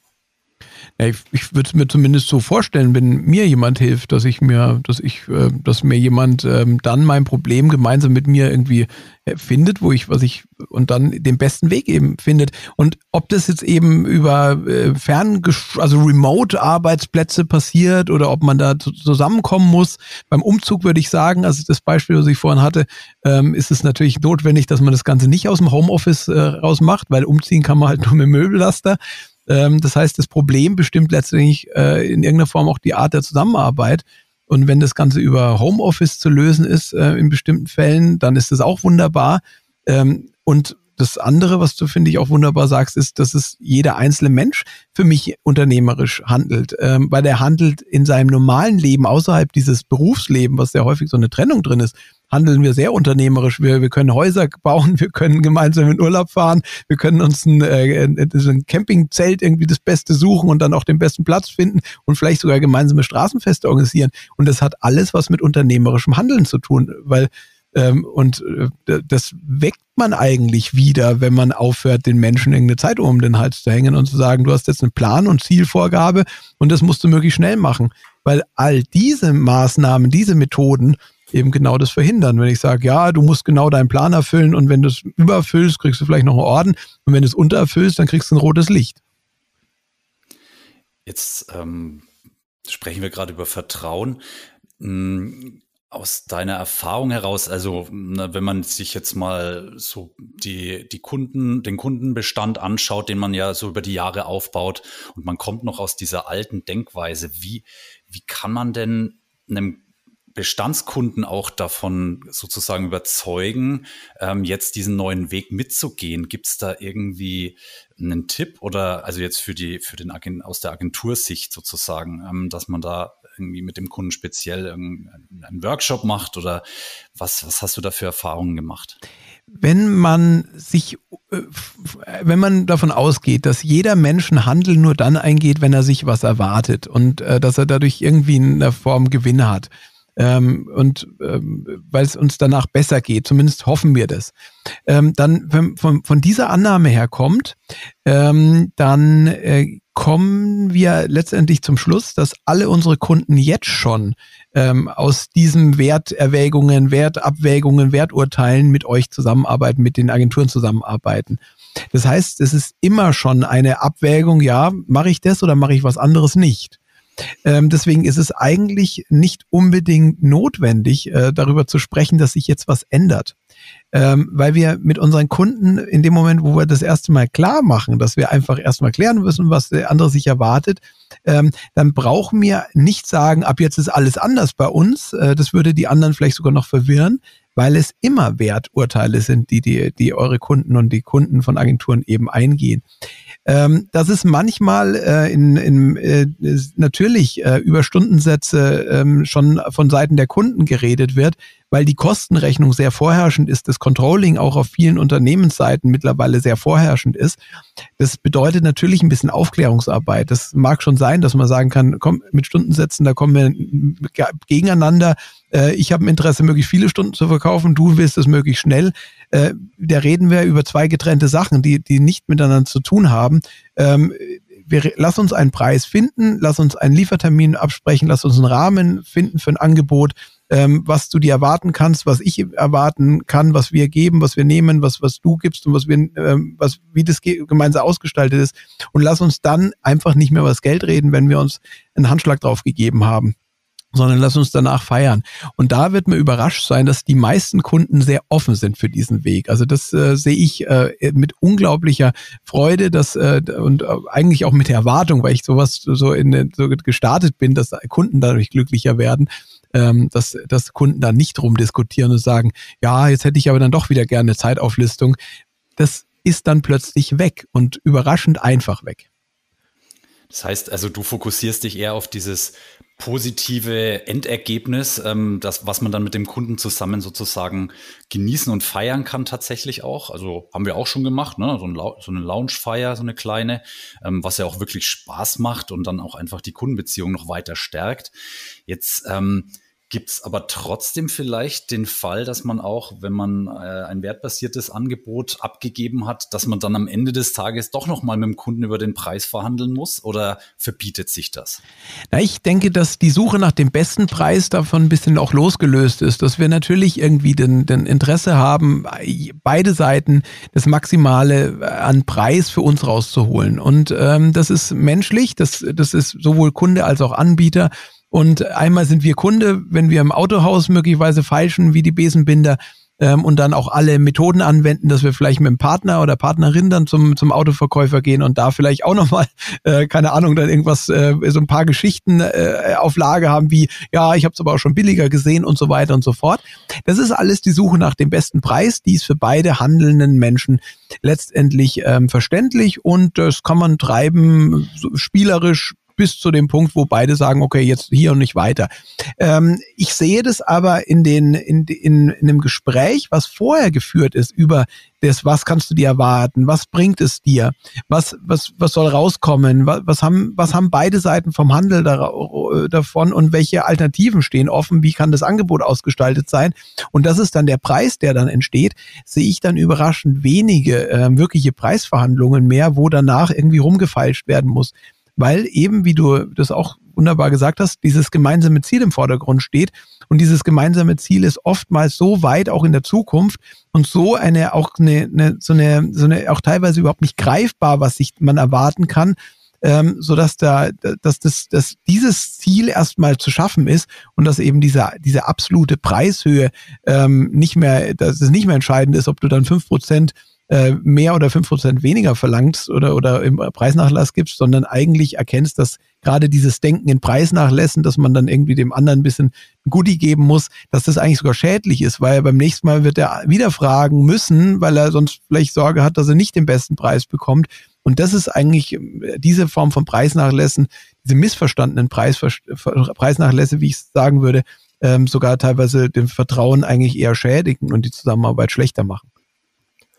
A: Ja, ich, ich würde es mir zumindest so vorstellen, wenn mir jemand hilft, dass ich mir, dass ich, äh, dass mir jemand ähm, dann mein Problem gemeinsam mit mir irgendwie äh, findet, wo ich, was ich und dann den besten Weg eben findet. Und ob das jetzt eben über äh, fern, also Remote-Arbeitsplätze passiert oder ob man da zusammenkommen muss. Beim Umzug würde ich sagen, also das Beispiel, was ich vorhin hatte, ähm, ist es natürlich notwendig, dass man das Ganze nicht aus dem Homeoffice äh, raus macht, weil umziehen kann man halt nur mit Möbellaster. Ähm, das heißt, das Problem bestimmt letztendlich äh, in irgendeiner Form auch die Art der Zusammenarbeit. Und wenn das Ganze über Homeoffice zu lösen ist äh, in bestimmten Fällen, dann ist das auch wunderbar. Ähm, und das andere, was du, finde ich, auch wunderbar sagst, ist, dass es jeder einzelne Mensch für mich unternehmerisch handelt, ähm, weil er handelt in seinem normalen Leben außerhalb dieses Berufsleben, was sehr häufig so eine Trennung drin ist, handeln wir sehr unternehmerisch. Wir, wir können Häuser bauen, wir können gemeinsam in Urlaub fahren, wir können uns ein, äh, ein Campingzelt irgendwie das Beste suchen und dann auch den besten Platz finden und vielleicht sogar gemeinsame Straßenfeste organisieren. Und das hat alles was mit unternehmerischem Handeln zu tun, weil ähm, und äh, das weckt man eigentlich wieder, wenn man aufhört, den Menschen irgendeine Zeit um den Hals zu hängen und zu sagen, du hast jetzt einen Plan und Zielvorgabe und das musst du möglichst schnell machen. Weil all diese Maßnahmen, diese Methoden eben genau das verhindern. Wenn ich sage, ja, du musst genau deinen Plan erfüllen und wenn du es übererfüllst, kriegst du vielleicht noch einen Orden und wenn du es untererfüllst, dann kriegst du ein rotes Licht.
D: Jetzt ähm, sprechen wir gerade über Vertrauen. Hm, aus deiner Erfahrung heraus, also wenn man sich jetzt mal so die, die Kunden, den Kundenbestand anschaut, den man ja so über die Jahre aufbaut und man kommt noch aus dieser alten Denkweise, wie, wie kann man denn einem Bestandskunden auch davon sozusagen überzeugen, ähm, jetzt diesen neuen Weg mitzugehen? Gibt es da irgendwie einen Tipp oder also jetzt für die für den Agent, aus der Agentursicht sozusagen, ähm, dass man da irgendwie mit dem Kunden speziell einen Workshop macht oder was was hast du da für Erfahrungen gemacht?
A: Wenn man sich, äh, wenn man davon ausgeht, dass jeder Mensch einen Handel nur dann eingeht, wenn er sich was erwartet und äh, dass er dadurch irgendwie in der Form Gewinn hat, ähm, und ähm, weil es uns danach besser geht, zumindest hoffen wir das. Ähm, dann, wenn von, von dieser Annahme her kommt, ähm, dann äh, kommen wir letztendlich zum Schluss, dass alle unsere Kunden jetzt schon ähm, aus diesen Werterwägungen, Wertabwägungen, Werturteilen mit euch zusammenarbeiten, mit den Agenturen zusammenarbeiten. Das heißt, es ist immer schon eine Abwägung, ja, mache ich das oder mache ich was anderes nicht. Ähm, deswegen ist es eigentlich nicht unbedingt notwendig, äh, darüber zu sprechen, dass sich jetzt was ändert. Ähm, weil wir mit unseren Kunden in dem Moment, wo wir das erste Mal klar machen, dass wir einfach erstmal klären müssen, was der andere sich erwartet, ähm, dann brauchen wir nicht sagen, ab jetzt ist alles anders bei uns. Äh, das würde die anderen vielleicht sogar noch verwirren, weil es immer Werturteile sind, die, die, die eure Kunden und die Kunden von Agenturen eben eingehen. Ähm, dass es manchmal äh, in, in äh, natürlich äh, über Stundensätze ähm, schon von Seiten der Kunden geredet wird, weil die Kostenrechnung sehr vorherrschend ist, das Controlling auch auf vielen Unternehmensseiten mittlerweile sehr vorherrschend ist. Das bedeutet natürlich ein bisschen Aufklärungsarbeit. Das mag schon sein, dass man sagen kann, komm, mit Stundensätzen, da kommen wir gegeneinander. Äh, ich habe ein Interesse, möglichst viele Stunden zu verkaufen, du willst es möglichst schnell. Äh, da reden wir über zwei getrennte Sachen, die, die nicht miteinander zu tun haben. Ähm, wir, lass uns einen Preis finden, lass uns einen Liefertermin absprechen, lass uns einen Rahmen finden für ein Angebot, ähm, was du dir erwarten kannst, was ich erwarten kann, was wir geben, was wir nehmen, was, was du gibst und was wir, ähm, was, wie das gemeinsam ausgestaltet ist. Und lass uns dann einfach nicht mehr über das Geld reden, wenn wir uns einen Handschlag drauf gegeben haben sondern lass uns danach feiern. Und da wird mir überrascht sein, dass die meisten Kunden sehr offen sind für diesen Weg. Also das äh, sehe ich äh, mit unglaublicher Freude, dass äh, und äh, eigentlich auch mit der Erwartung, weil ich sowas so in so gestartet bin, dass Kunden dadurch glücklicher werden, ähm, dass, dass Kunden da nicht rumdiskutieren und sagen, ja, jetzt hätte ich aber dann doch wieder gerne Zeitauflistung. Das ist dann plötzlich weg und überraschend einfach weg.
D: Das heißt also, du fokussierst dich eher auf dieses positive Endergebnis, ähm, das, was man dann mit dem Kunden zusammen sozusagen genießen und feiern kann tatsächlich auch. Also haben wir auch schon gemacht, ne? so, ein, so eine Lounge-Feier, so eine kleine, ähm, was ja auch wirklich Spaß macht und dann auch einfach die Kundenbeziehung noch weiter stärkt. Jetzt ähm, Gibt es aber trotzdem vielleicht den Fall, dass man auch, wenn man äh, ein wertbasiertes Angebot abgegeben hat, dass man dann am Ende des Tages doch nochmal mit dem Kunden über den Preis verhandeln muss oder verbietet sich das?
A: Na, ich denke, dass die Suche nach dem besten Preis davon ein bisschen auch losgelöst ist, dass wir natürlich irgendwie den, den Interesse haben, beide Seiten das Maximale äh, an Preis für uns rauszuholen. Und ähm, das ist menschlich, das, das ist sowohl Kunde als auch Anbieter. Und einmal sind wir Kunde, wenn wir im Autohaus möglicherweise feilschen wie die Besenbinder ähm, und dann auch alle Methoden anwenden, dass wir vielleicht mit dem Partner oder Partnerin dann zum, zum Autoverkäufer gehen und da vielleicht auch nochmal, äh, keine Ahnung, dann irgendwas, äh, so ein paar Geschichten äh, auf Lage haben, wie, ja, ich habe es aber auch schon billiger gesehen und so weiter und so fort. Das ist alles die Suche nach dem besten Preis, die ist für beide handelnden Menschen letztendlich ähm, verständlich und das kann man treiben, so spielerisch, bis zu dem Punkt, wo beide sagen, okay, jetzt hier und nicht weiter. Ähm, ich sehe das aber in den in, in, in einem Gespräch, was vorher geführt ist über das, was kannst du dir erwarten, was bringt es dir, was was was soll rauskommen, was, was haben was haben beide Seiten vom Handel da, davon und welche Alternativen stehen offen, wie kann das Angebot ausgestaltet sein. Und das ist dann der Preis, der dann entsteht, sehe ich dann überraschend wenige äh, wirkliche Preisverhandlungen mehr, wo danach irgendwie rumgefeilscht werden muss weil eben, wie du das auch wunderbar gesagt hast, dieses gemeinsame Ziel im Vordergrund steht. Und dieses gemeinsame Ziel ist oftmals so weit auch in der Zukunft und so eine auch eine, eine so eine so eine auch teilweise überhaupt nicht greifbar, was sich man erwarten kann, ähm, so dass da dass das dass dieses Ziel erstmal zu schaffen ist und dass eben diese diese absolute Preishöhe ähm, nicht mehr dass es nicht mehr entscheidend ist, ob du dann fünf Prozent äh, mehr oder fünf Prozent weniger verlangst oder, oder im Preisnachlass gibst, sondern eigentlich erkennst, dass gerade dieses Denken in Preisnachlässen, dass man dann irgendwie dem anderen ein bisschen ein Goodie geben muss, dass das eigentlich sogar schädlich ist, weil beim nächsten Mal wird er wieder fragen müssen, weil er sonst vielleicht Sorge hat, dass er nicht den besten Preis bekommt. Und das ist eigentlich äh, diese Form von Preisnachlässen, diese missverstandenen Preis, Preisnachlässe, wie ich sagen würde, ähm, sogar teilweise dem Vertrauen eigentlich eher schädigen und die Zusammenarbeit schlechter machen.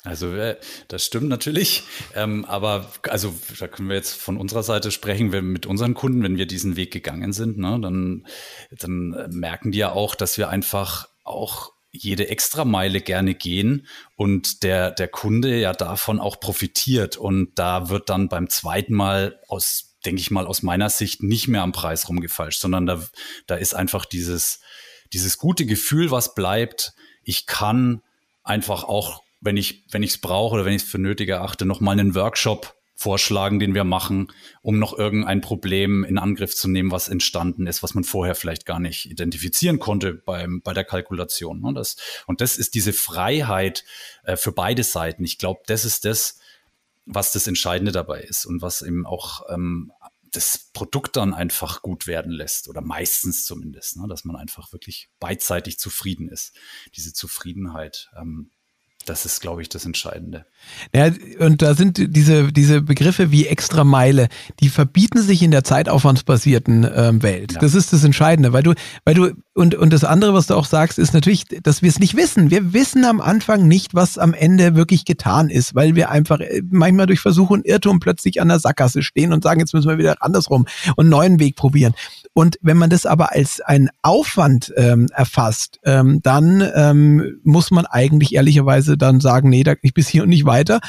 D: Also äh, das stimmt natürlich, ähm, aber also da können wir jetzt von unserer Seite sprechen, wenn mit unseren Kunden, wenn wir diesen Weg gegangen sind, ne, dann, dann merken die ja auch, dass wir einfach auch jede Extrameile gerne gehen und der, der Kunde ja davon auch profitiert. Und da wird dann beim zweiten Mal aus, denke ich mal, aus meiner Sicht nicht mehr am Preis rumgefalscht, sondern da, da ist einfach dieses, dieses gute Gefühl, was bleibt. Ich kann einfach auch wenn ich wenn ich es brauche oder wenn ich es für nötig erachte, noch mal einen Workshop vorschlagen, den wir machen, um noch irgendein Problem in Angriff zu nehmen, was entstanden ist, was man vorher vielleicht gar nicht identifizieren konnte beim, bei der Kalkulation. Und das, und das ist diese Freiheit äh, für beide Seiten. Ich glaube, das ist das, was das Entscheidende dabei ist und was eben auch ähm, das Produkt dann einfach gut werden lässt oder meistens zumindest, ne, dass man einfach wirklich beidseitig zufrieden ist. Diese Zufriedenheit. Ähm, das ist, glaube ich, das Entscheidende.
A: Ja, und da sind diese, diese Begriffe wie Extrameile, die verbieten sich in der zeitaufwandsbasierten ähm, Welt. Ja. Das ist das Entscheidende, weil du, weil du, und, und das andere, was du auch sagst, ist natürlich, dass wir es nicht wissen. Wir wissen am Anfang nicht, was am Ende wirklich getan ist, weil wir einfach äh, manchmal durch Versuch und Irrtum plötzlich an der Sackgasse stehen und sagen, jetzt müssen wir wieder andersrum und einen neuen Weg probieren. Und wenn man das aber als einen Aufwand ähm, erfasst, ähm, dann ähm, muss man eigentlich ehrlicherweise dann sagen, nee, da ich bis hier und nicht weiter.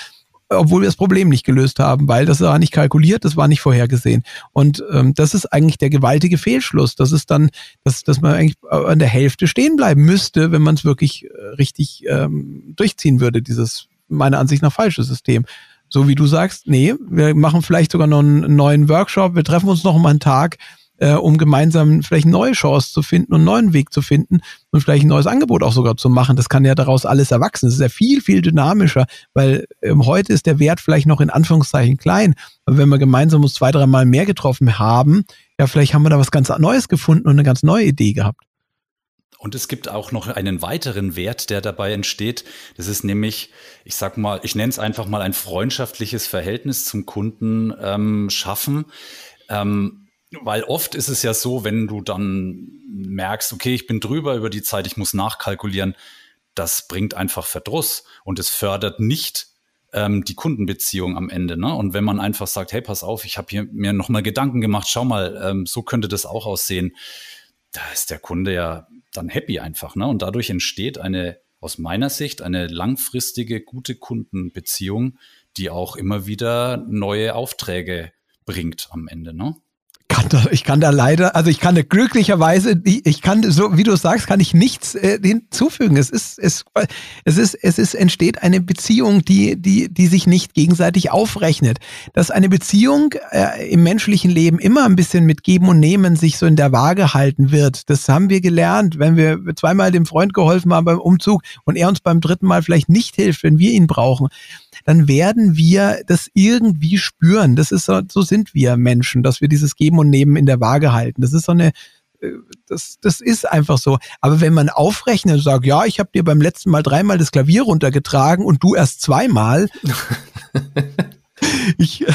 A: obwohl wir das Problem nicht gelöst haben, weil das war nicht kalkuliert, das war nicht vorhergesehen. Und ähm, das ist eigentlich der gewaltige Fehlschluss. Das ist dann, dass, dass man eigentlich an der Hälfte stehen bleiben müsste, wenn man es wirklich äh, richtig ähm, durchziehen würde, dieses meiner Ansicht nach falsche System. So wie du sagst, nee, wir machen vielleicht sogar noch einen neuen Workshop, wir treffen uns noch mal einen Tag, äh, um gemeinsam vielleicht neue Chance zu finden und einen neuen Weg zu finden und vielleicht ein neues Angebot auch sogar zu machen. Das kann ja daraus alles erwachsen. Das ist ja viel, viel dynamischer, weil ähm, heute ist der Wert vielleicht noch in Anführungszeichen klein. Aber wenn wir gemeinsam uns zwei, dreimal mehr getroffen haben, ja, vielleicht haben wir da was ganz Neues gefunden und eine ganz neue Idee gehabt.
D: Und es gibt auch noch einen weiteren Wert, der dabei entsteht. Das ist nämlich, ich sag mal, ich nenne es einfach mal ein freundschaftliches Verhältnis zum Kunden ähm, schaffen. Ähm, weil oft ist es ja so, wenn du dann merkst, okay, ich bin drüber über die Zeit, ich muss nachkalkulieren, das bringt einfach Verdruss und es fördert nicht ähm, die Kundenbeziehung am Ende. Ne? Und wenn man einfach sagt, hey, pass auf, ich habe hier mir nochmal Gedanken gemacht, schau mal, ähm, so könnte das auch aussehen, da ist der Kunde ja dann happy einfach. Ne? Und dadurch entsteht eine, aus meiner Sicht, eine langfristige, gute Kundenbeziehung, die auch immer wieder neue Aufträge bringt am Ende. Ne?
A: Kann da, ich kann da leider, also ich kann da glücklicherweise, ich kann, so wie du sagst, kann ich nichts äh, hinzufügen. Es ist, es, es ist, es ist, entsteht eine Beziehung, die, die, die sich nicht gegenseitig aufrechnet. Dass eine Beziehung äh, im menschlichen Leben immer ein bisschen mit Geben und Nehmen sich so in der Waage halten wird. Das haben wir gelernt, wenn wir zweimal dem Freund geholfen haben beim Umzug und er uns beim dritten Mal vielleicht nicht hilft, wenn wir ihn brauchen dann werden wir das irgendwie spüren. Das ist so, so sind wir Menschen, dass wir dieses Geben und Nehmen in der Waage halten. Das ist so eine, äh, das, das ist einfach so. Aber wenn man aufrechnet und sagt, ja, ich habe dir beim letzten Mal dreimal das Klavier runtergetragen und du erst zweimal, ich,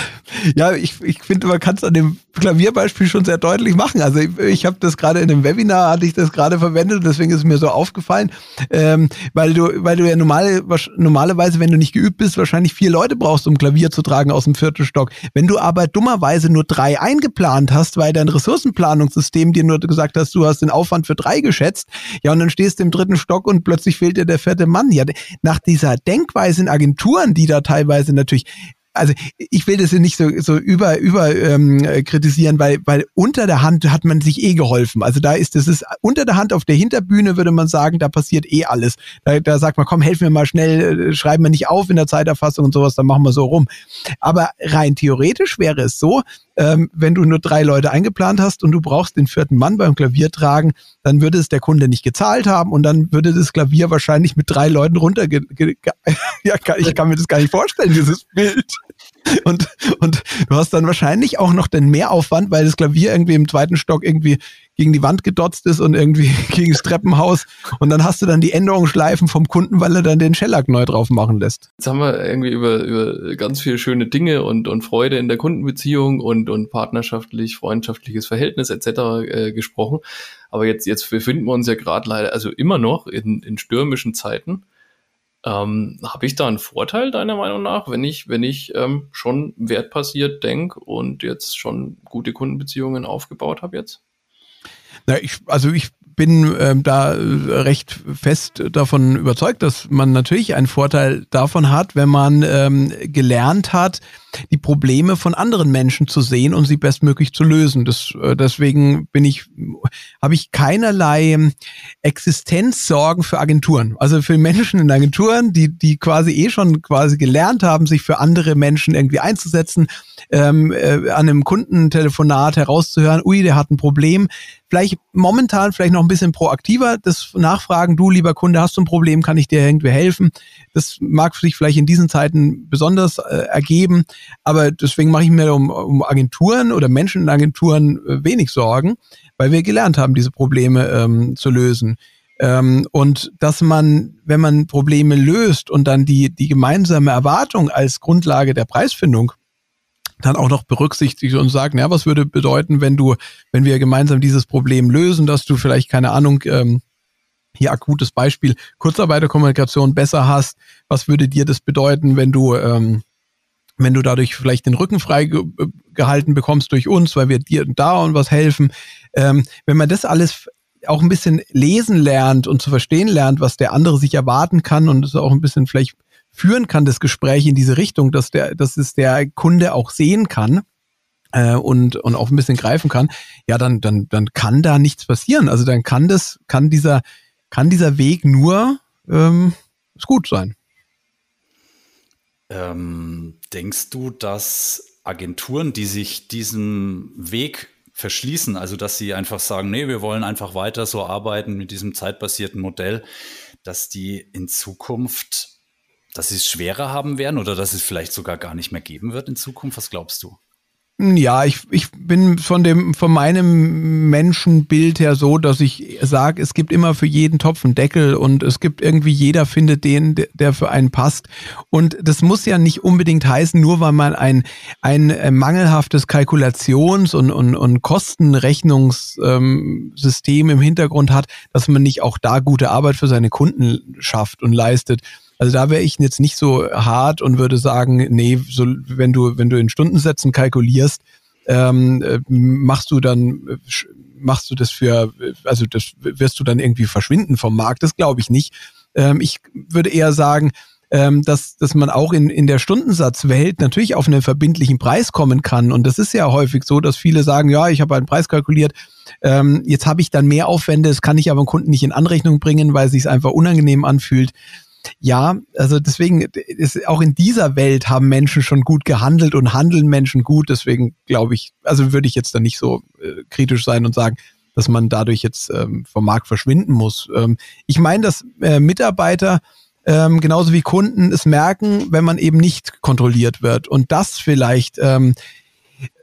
A: ja, ich, ich finde, man kann es an dem Klavierbeispiel schon sehr deutlich machen. Also ich, ich habe das gerade in einem Webinar, hatte ich das gerade verwendet, deswegen ist es mir so aufgefallen, ähm, weil du, weil du ja normale, normalerweise, wenn du nicht geübt bist, wahrscheinlich vier Leute brauchst, um Klavier zu tragen aus dem vierten Stock. Wenn du aber dummerweise nur drei eingeplant hast, weil dein Ressourcenplanungssystem dir nur gesagt hast, du hast den Aufwand für drei geschätzt, ja, und dann stehst du im dritten Stock und plötzlich fehlt dir der vierte Mann. Ja, nach dieser Denkweise in Agenturen, die da teilweise natürlich also ich will das nicht so, so über, über ähm, kritisieren, weil, weil unter der Hand hat man sich eh geholfen. Also da ist das ist unter der Hand auf der Hinterbühne würde man sagen, da passiert eh alles. Da, da sagt man, komm, helf mir mal schnell, äh, schreiben wir nicht auf in der Zeiterfassung und sowas, dann machen wir so rum. Aber rein theoretisch wäre es so, ähm, wenn du nur drei Leute eingeplant hast und du brauchst den vierten Mann beim Klavier tragen, dann würde es der Kunde nicht gezahlt haben und dann würde das Klavier wahrscheinlich mit drei Leuten runter. ja, ich kann mir das gar nicht vorstellen, dieses Bild. Und, und du hast dann wahrscheinlich auch noch den Mehraufwand, weil das Klavier irgendwie im zweiten Stock irgendwie gegen die Wand gedotzt ist und irgendwie gegen das Treppenhaus. Und dann hast du dann die Änderungsschleifen vom Kunden, weil er dann den Shellac neu drauf machen lässt.
C: Jetzt haben wir irgendwie über, über ganz viele schöne Dinge und, und Freude in der Kundenbeziehung und, und partnerschaftlich, freundschaftliches Verhältnis etc. Äh, gesprochen. Aber jetzt, jetzt befinden wir uns ja gerade leider, also immer noch in, in stürmischen Zeiten. Ähm, Habe ich da einen Vorteil deiner Meinung nach, wenn ich, wenn ich ähm, schon wertpassiert denke und jetzt schon gute Kundenbeziehungen aufgebaut habe jetzt?
A: Na, ich, also ich bin ähm, da recht fest davon überzeugt, dass man natürlich einen Vorteil davon hat, wenn man ähm, gelernt hat, die Probleme von anderen Menschen zu sehen und sie bestmöglich zu lösen. Das, äh, deswegen bin ich, habe ich keinerlei Existenzsorgen für Agenturen. Also für Menschen in Agenturen, die, die quasi eh schon quasi gelernt haben, sich für andere Menschen irgendwie einzusetzen, ähm, äh, an einem Kundentelefonat herauszuhören, ui, der hat ein Problem. Vielleicht momentan vielleicht noch ein bisschen proaktiver, das Nachfragen, du lieber Kunde, hast du ein Problem, kann ich dir irgendwie helfen? Das mag sich vielleicht in diesen Zeiten besonders äh, ergeben. Aber deswegen mache ich mir um, um Agenturen oder Menschen in Agenturen äh, wenig Sorgen, weil wir gelernt haben, diese Probleme ähm, zu lösen. Ähm, und dass man, wenn man Probleme löst und dann die, die gemeinsame Erwartung als Grundlage der Preisfindung dann auch noch berücksichtigt und sagt, ja, was würde bedeuten, wenn du, wenn wir gemeinsam dieses Problem lösen, dass du vielleicht, keine Ahnung, ähm, hier akutes Beispiel, Kurzarbeiterkommunikation besser hast, was würde dir das bedeuten, wenn du ähm, wenn du dadurch vielleicht den Rücken frei ge äh, gehalten bekommst durch uns, weil wir dir da und was helfen. Ähm, wenn man das alles auch ein bisschen lesen lernt und zu verstehen lernt, was der andere sich erwarten kann und es auch ein bisschen vielleicht führen kann, das Gespräch in diese Richtung, dass der, dass es der Kunde auch sehen kann äh, und, und auch ein bisschen greifen kann, ja, dann, dann, dann kann da nichts passieren. Also dann kann das, kann dieser, kann dieser Weg nur ähm, gut sein.
D: Ähm, denkst du, dass Agenturen, die sich diesem Weg verschließen, also dass sie einfach sagen, nee, wir wollen einfach weiter so arbeiten mit diesem zeitbasierten Modell, dass die in Zukunft, dass sie es schwerer haben werden oder dass es vielleicht sogar gar nicht mehr geben wird in Zukunft? Was glaubst du?
A: Ja, ich, ich bin von dem, von meinem Menschenbild her so, dass ich sage, es gibt immer für jeden Topf einen Deckel und es gibt irgendwie jeder findet den, der für einen passt. Und das muss ja nicht unbedingt heißen, nur weil man ein, ein äh, mangelhaftes Kalkulations- und, und, und Kostenrechnungssystem im Hintergrund hat, dass man nicht auch da gute Arbeit für seine Kunden schafft und leistet. Also da wäre ich jetzt nicht so hart und würde sagen, nee, so, wenn du, wenn du in Stundensätzen kalkulierst, ähm, äh, machst du dann, machst du das für, also das wirst du dann irgendwie verschwinden vom Markt. Das glaube ich nicht. Ähm, ich würde eher sagen, ähm, dass, dass man auch in, in der Stundensatzwelt natürlich auf einen verbindlichen Preis kommen kann. Und das ist ja häufig so, dass viele sagen, ja, ich habe einen Preis kalkuliert, ähm, jetzt habe ich dann mehr Aufwände, das kann ich aber dem Kunden nicht in Anrechnung bringen, weil es sich einfach unangenehm anfühlt. Ja, also deswegen ist auch in dieser Welt haben Menschen schon gut gehandelt und handeln Menschen gut. Deswegen glaube ich, also würde ich jetzt da nicht so äh, kritisch sein und sagen, dass man dadurch jetzt ähm, vom Markt verschwinden muss. Ähm, ich meine, dass äh, Mitarbeiter ähm, genauso wie Kunden es merken, wenn man eben nicht kontrolliert wird und das vielleicht ähm,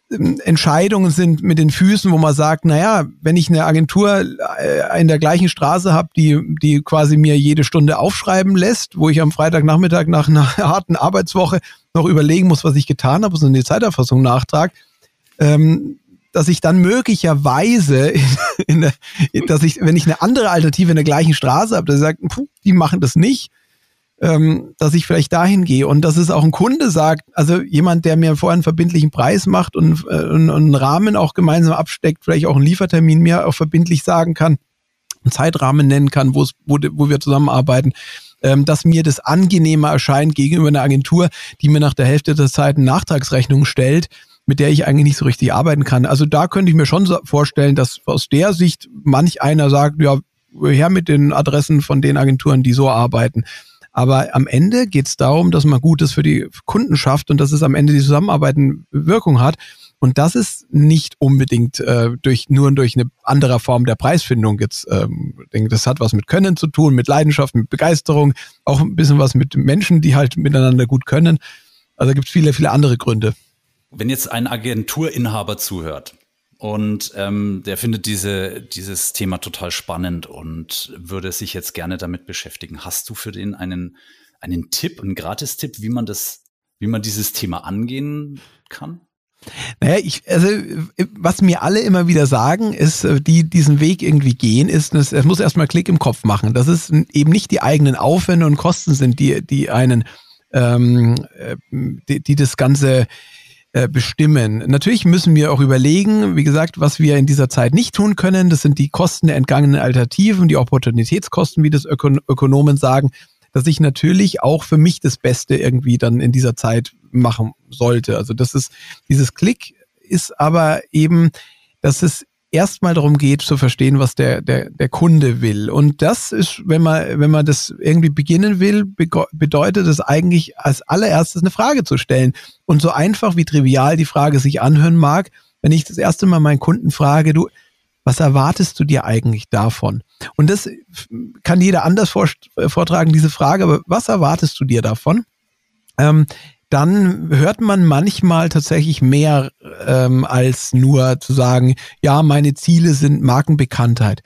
A: Entscheidungen sind mit den Füßen, wo man sagt, naja, wenn ich eine Agentur äh, in der gleichen Straße habe, die, die quasi mir jede Stunde aufschreiben lässt, wo ich am Freitagnachmittag nach einer harten Arbeitswoche noch überlegen muss, was ich getan habe, so eine Zeiterfassung nachtrage, ähm, dass ich dann möglicherweise, in, in dass ich, wenn ich eine andere Alternative in der gleichen Straße habe, dass ich sage, die machen das nicht, ähm, dass ich vielleicht dahin gehe und dass es auch ein Kunde sagt, also jemand, der mir vorher einen verbindlichen Preis macht und, äh, und, einen Rahmen auch gemeinsam absteckt, vielleicht auch einen Liefertermin mir auch verbindlich sagen kann, einen Zeitrahmen nennen kann, wo, wo, wo wir zusammenarbeiten, ähm, dass mir das angenehmer erscheint gegenüber einer Agentur, die mir nach der Hälfte der Zeit eine Nachtragsrechnung stellt, mit der ich eigentlich nicht so richtig arbeiten kann. Also da könnte ich mir schon vorstellen, dass aus der Sicht manch einer sagt, ja, her mit den Adressen von den Agenturen, die so arbeiten. Aber am Ende geht es darum, dass man Gutes für die Kunden schafft und dass es am Ende die Zusammenarbeit eine Wirkung hat. Und das ist nicht unbedingt äh, durch nur durch eine andere Form der Preisfindung jetzt. Ähm, das hat was mit Können zu tun, mit Leidenschaft, mit Begeisterung, auch ein bisschen was mit Menschen, die halt miteinander gut können. Also gibt es viele, viele andere Gründe.
D: Wenn jetzt ein Agenturinhaber zuhört und ähm, der findet diese, dieses Thema total spannend und würde sich jetzt gerne damit beschäftigen. Hast du für den einen, einen Tipp, einen Gratistipp, wie man das, wie man dieses Thema angehen kann?
A: Naja, ich, also, was mir alle immer wieder sagen, ist, äh, die diesen Weg irgendwie gehen, ist, es, muss erstmal Klick im Kopf machen. Dass es eben nicht die eigenen Aufwände und Kosten sind, die, die einen, ähm, äh, die, die das Ganze äh, bestimmen. Natürlich müssen wir auch überlegen, wie gesagt, was wir in dieser Zeit nicht tun können. Das sind die Kosten der entgangenen Alternativen, die Opportunitätskosten, wie das Ökon Ökonomen sagen, dass ich natürlich auch für mich das Beste irgendwie dann in dieser Zeit machen sollte. Also das ist, dieses Klick ist aber eben, dass es erstmal darum geht zu verstehen, was der, der, der Kunde will. Und das ist, wenn man, wenn man das irgendwie beginnen will, bedeutet es eigentlich als allererstes eine Frage zu stellen. Und so einfach wie trivial die Frage sich anhören mag, wenn ich das erste Mal meinen Kunden frage, du, was erwartest du dir eigentlich davon? Und das kann jeder anders vortragen, diese Frage, aber was erwartest du dir davon? Ähm, dann hört man manchmal tatsächlich mehr ähm, als nur zu sagen, ja, meine Ziele sind Markenbekanntheit.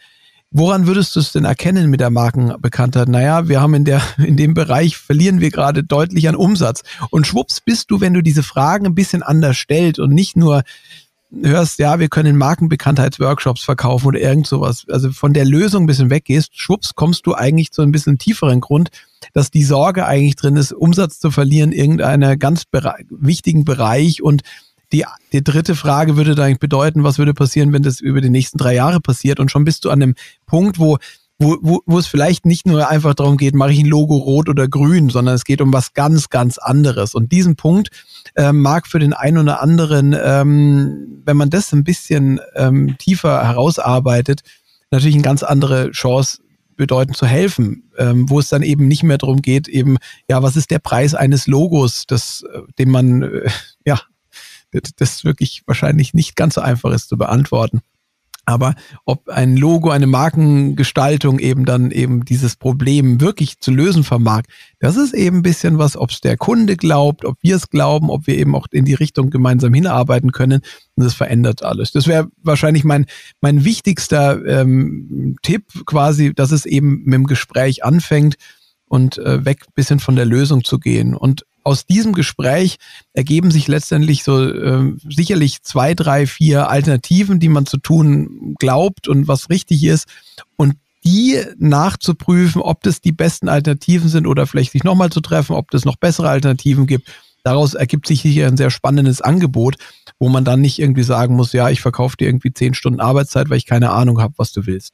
A: Woran würdest du es denn erkennen mit der Markenbekanntheit? Naja, wir haben in der, in dem Bereich verlieren wir gerade deutlich an Umsatz. Und schwupps bist du, wenn du diese Fragen ein bisschen anders stellst und nicht nur hörst, ja, wir können Markenbekanntheitsworkshops verkaufen oder irgend sowas, also von der Lösung ein bisschen weggehst, schwupps, kommst du eigentlich zu ein bisschen tieferen Grund, dass die Sorge eigentlich drin ist, Umsatz zu verlieren, irgendeiner ganz bere wichtigen Bereich. Und die, die dritte Frage würde dann bedeuten, was würde passieren, wenn das über die nächsten drei Jahre passiert? Und schon bist du an einem Punkt, wo wo, wo, wo es vielleicht nicht nur einfach darum geht, mache ich ein Logo rot oder grün, sondern es geht um was ganz, ganz anderes. Und diesen Punkt ähm, mag für den einen oder anderen, ähm, wenn man das ein bisschen ähm, tiefer herausarbeitet, natürlich eine ganz andere Chance bedeuten zu helfen, ähm, wo es dann eben nicht mehr darum geht, eben, ja, was ist der Preis eines Logos, das, äh, den man, äh, ja, das wirklich wahrscheinlich nicht ganz so einfach ist zu beantworten. Aber ob ein Logo, eine Markengestaltung eben dann eben dieses Problem wirklich zu lösen vermag, das ist eben ein bisschen was, ob es der Kunde glaubt, ob wir es glauben, ob wir eben auch in die Richtung gemeinsam hinarbeiten können. Und das verändert alles. Das wäre wahrscheinlich mein, mein wichtigster ähm, Tipp quasi, dass es eben mit dem Gespräch anfängt und äh, weg bisschen von der Lösung zu gehen. Und aus diesem Gespräch ergeben sich letztendlich so äh, sicherlich zwei, drei, vier Alternativen, die man zu tun glaubt und was richtig ist. Und die nachzuprüfen, ob das die besten Alternativen sind oder vielleicht sich nochmal zu treffen, ob es noch bessere Alternativen gibt. Daraus ergibt sich hier ein sehr spannendes Angebot, wo man dann nicht irgendwie sagen muss, ja, ich verkaufe dir irgendwie zehn Stunden Arbeitszeit, weil ich keine Ahnung habe, was du willst.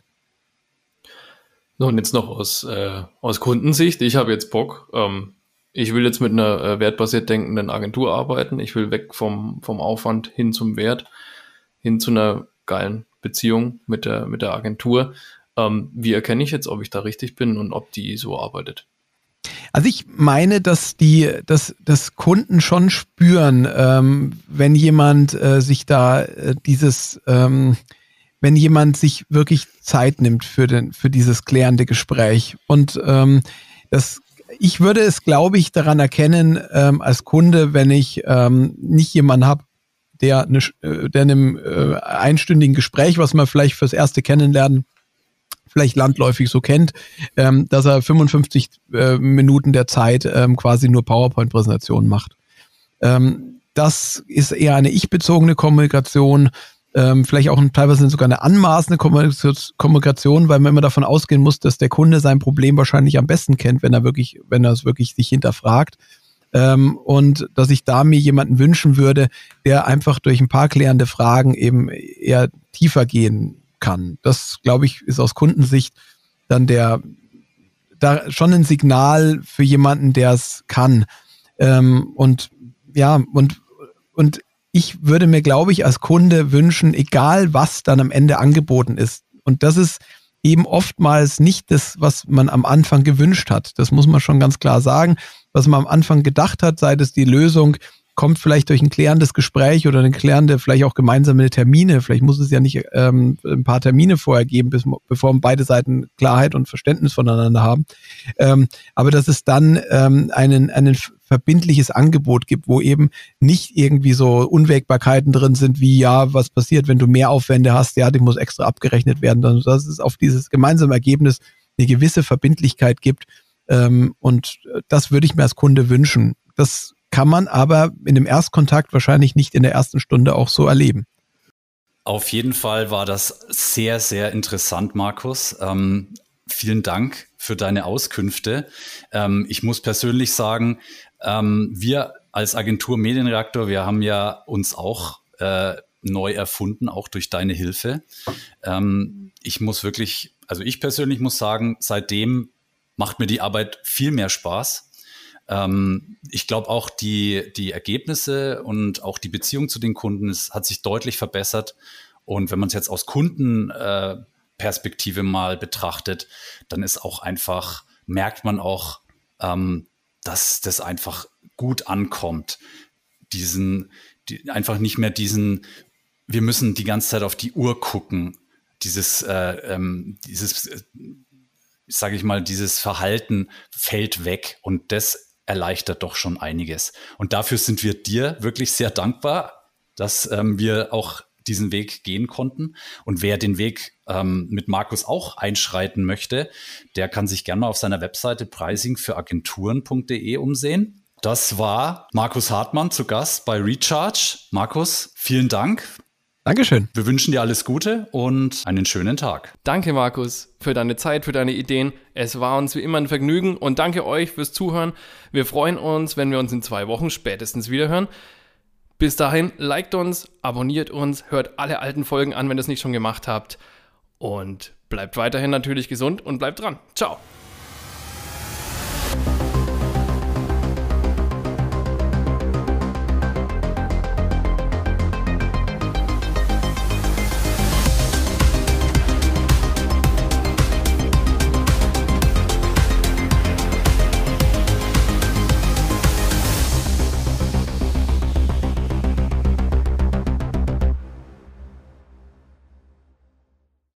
C: So, und jetzt noch aus, äh, aus Kundensicht. Ich habe jetzt Bock, ähm, ich will jetzt mit einer äh, wertbasiert denkenden Agentur arbeiten. Ich will weg vom, vom Aufwand hin zum Wert, hin zu einer geilen Beziehung mit der, mit der Agentur. Ähm, wie erkenne ich jetzt, ob ich da richtig bin und ob die so arbeitet?
A: Also ich meine, dass die, dass, dass Kunden schon spüren, ähm, wenn jemand äh, sich da äh, dieses, ähm, wenn jemand sich wirklich Zeit nimmt für den, für dieses klärende Gespräch. Und ähm, das ich würde es, glaube ich, daran erkennen, ähm, als Kunde, wenn ich ähm, nicht jemanden habe, der, eine, äh, der in einem äh, einstündigen Gespräch, was man vielleicht fürs erste Kennenlernen vielleicht landläufig so kennt, ähm, dass er 55 äh, Minuten der Zeit ähm, quasi nur PowerPoint-Präsentationen macht. Ähm, das ist eher eine ich-bezogene Kommunikation ähm, vielleicht auch teilweise sogar eine anmaßende Kommunikation, weil man immer davon ausgehen muss, dass der Kunde sein Problem wahrscheinlich am besten kennt, wenn er wirklich, wenn er es wirklich sich hinterfragt. Ähm, und dass ich da mir jemanden wünschen würde, der einfach durch ein paar klärende Fragen eben eher tiefer gehen kann. Das, glaube ich, ist aus Kundensicht dann der da schon ein Signal für jemanden, der es kann. Ähm, und ja, und, und ich würde mir, glaube ich, als Kunde wünschen, egal was dann am Ende angeboten ist. Und das ist eben oftmals nicht das, was man am Anfang gewünscht hat. Das muss man schon ganz klar sagen. Was man am Anfang gedacht hat, sei das die Lösung, kommt vielleicht durch ein klärendes Gespräch oder eine klärende, vielleicht auch gemeinsame Termine. Vielleicht muss es ja nicht ähm, ein paar Termine vorher geben, bis, bevor beide Seiten Klarheit und Verständnis voneinander haben. Ähm, aber dass es dann ähm, einen, einen verbindliches Angebot gibt, wo eben nicht irgendwie so Unwägbarkeiten drin sind, wie ja, was passiert, wenn du mehr Aufwände hast, ja, die muss extra abgerechnet werden, dann dass es auf dieses gemeinsame Ergebnis eine gewisse Verbindlichkeit gibt. Ähm, und das würde ich mir als Kunde wünschen. Das kann man aber in dem Erstkontakt wahrscheinlich nicht in der ersten Stunde auch so erleben.
D: Auf jeden Fall war das sehr, sehr interessant, Markus. Ähm, vielen Dank für deine Auskünfte. Ähm, ich muss persönlich sagen, ähm, wir als Agentur Medienreaktor, wir haben ja uns auch äh, neu erfunden, auch durch deine Hilfe. Ähm, ich muss wirklich, also ich persönlich muss sagen, seitdem macht mir die Arbeit viel mehr Spaß. Ähm, ich glaube auch die, die Ergebnisse und auch die Beziehung zu den Kunden es hat sich deutlich verbessert. Und wenn man es jetzt aus Kundenperspektive äh, mal betrachtet, dann ist auch einfach, merkt man auch, ähm, dass das einfach gut ankommt. Diesen, die, einfach nicht mehr diesen, wir müssen die ganze Zeit auf die Uhr gucken, dieses, äh, ähm, dieses, äh, sage ich mal, dieses Verhalten fällt weg und das erleichtert doch schon einiges. Und dafür sind wir dir wirklich sehr dankbar, dass ähm, wir auch diesen Weg gehen konnten. Und wer den Weg ähm, mit Markus auch einschreiten möchte, der kann sich gerne mal auf seiner Webseite pricingfüragenturen.de umsehen. Das war Markus Hartmann zu Gast bei Recharge. Markus, vielen Dank.
A: Dankeschön.
D: Wir wünschen dir alles Gute und einen schönen Tag.
C: Danke, Markus, für deine Zeit, für deine Ideen. Es war uns wie immer ein Vergnügen und danke euch fürs Zuhören. Wir freuen uns, wenn wir uns in zwei Wochen spätestens wiederhören. Bis dahin, liked uns, abonniert uns, hört alle alten Folgen an, wenn ihr es nicht schon gemacht habt. Und Bleibt weiterhin natürlich gesund und bleibt dran. Ciao.